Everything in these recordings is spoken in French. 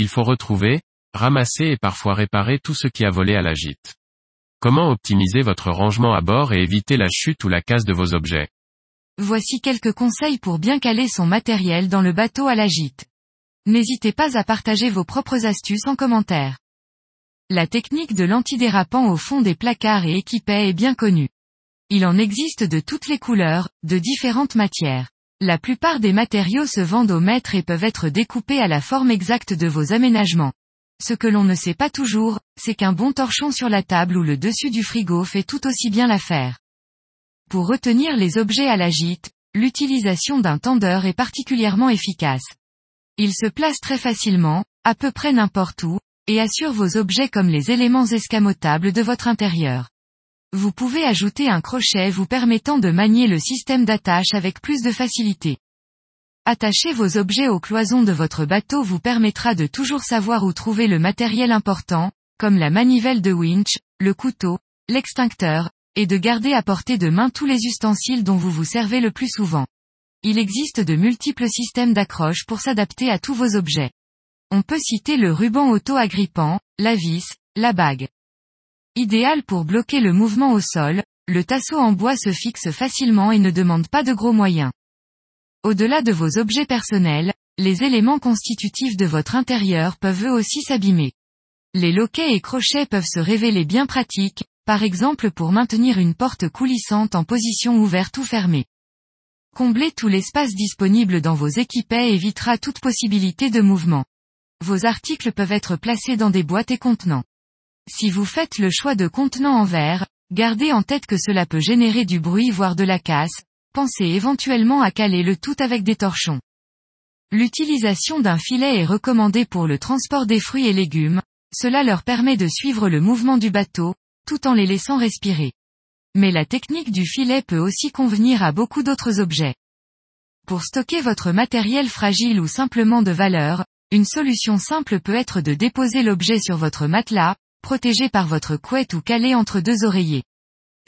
Il faut retrouver, ramasser et parfois réparer tout ce qui a volé à la gîte. Comment optimiser votre rangement à bord et éviter la chute ou la casse de vos objets? Voici quelques conseils pour bien caler son matériel dans le bateau à la gîte. N'hésitez pas à partager vos propres astuces en commentaire. La technique de l'antidérapant au fond des placards et équipés est bien connue. Il en existe de toutes les couleurs, de différentes matières. La plupart des matériaux se vendent au mètre et peuvent être découpés à la forme exacte de vos aménagements. Ce que l'on ne sait pas toujours, c'est qu'un bon torchon sur la table ou le dessus du frigo fait tout aussi bien l'affaire. Pour retenir les objets à la gîte, l'utilisation d'un tendeur est particulièrement efficace. Il se place très facilement, à peu près n'importe où, et assure vos objets comme les éléments escamotables de votre intérieur. Vous pouvez ajouter un crochet vous permettant de manier le système d'attache avec plus de facilité. Attacher vos objets aux cloisons de votre bateau vous permettra de toujours savoir où trouver le matériel important, comme la manivelle de winch, le couteau, l'extincteur, et de garder à portée de main tous les ustensiles dont vous vous servez le plus souvent. Il existe de multiples systèmes d'accroche pour s'adapter à tous vos objets. On peut citer le ruban auto-agrippant, la vis, la bague. Idéal pour bloquer le mouvement au sol, le tasseau en bois se fixe facilement et ne demande pas de gros moyens. Au-delà de vos objets personnels, les éléments constitutifs de votre intérieur peuvent eux aussi s'abîmer. Les loquets et crochets peuvent se révéler bien pratiques, par exemple pour maintenir une porte coulissante en position ouverte ou fermée. Combler tout l'espace disponible dans vos équipets évitera toute possibilité de mouvement. Vos articles peuvent être placés dans des boîtes et contenants. Si vous faites le choix de contenants en verre, gardez en tête que cela peut générer du bruit voire de la casse, pensez éventuellement à caler le tout avec des torchons. L'utilisation d'un filet est recommandée pour le transport des fruits et légumes, cela leur permet de suivre le mouvement du bateau, tout en les laissant respirer. Mais la technique du filet peut aussi convenir à beaucoup d'autres objets. Pour stocker votre matériel fragile ou simplement de valeur, une solution simple peut être de déposer l'objet sur votre matelas, protégé par votre couette ou calé entre deux oreillers.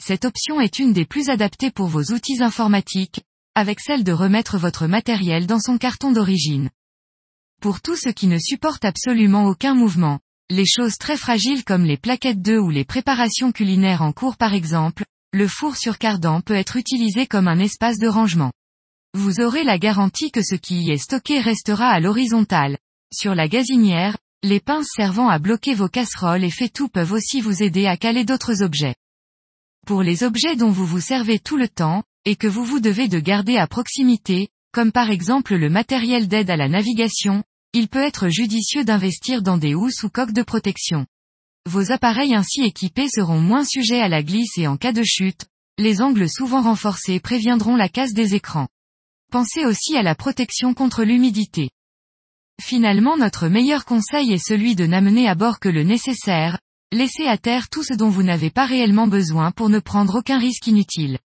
Cette option est une des plus adaptées pour vos outils informatiques, avec celle de remettre votre matériel dans son carton d'origine. Pour tout ce qui ne supporte absolument aucun mouvement, les choses très fragiles comme les plaquettes d'œufs ou les préparations culinaires en cours par exemple, le four sur cardan peut être utilisé comme un espace de rangement. Vous aurez la garantie que ce qui y est stocké restera à l'horizontale. Sur la gazinière, les pinces servant à bloquer vos casseroles et tout peuvent aussi vous aider à caler d'autres objets. Pour les objets dont vous vous servez tout le temps, et que vous vous devez de garder à proximité, comme par exemple le matériel d'aide à la navigation, il peut être judicieux d'investir dans des housses ou coques de protection. Vos appareils ainsi équipés seront moins sujets à la glisse et en cas de chute, les angles souvent renforcés préviendront la casse des écrans. Pensez aussi à la protection contre l'humidité. Finalement notre meilleur conseil est celui de n'amener à bord que le nécessaire, laissez à terre tout ce dont vous n'avez pas réellement besoin pour ne prendre aucun risque inutile.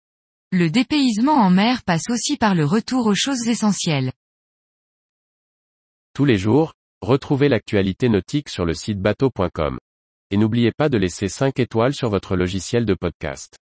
Le dépaysement en mer passe aussi par le retour aux choses essentielles. Tous les jours, retrouvez l'actualité nautique sur le site bateau.com. Et n'oubliez pas de laisser 5 étoiles sur votre logiciel de podcast.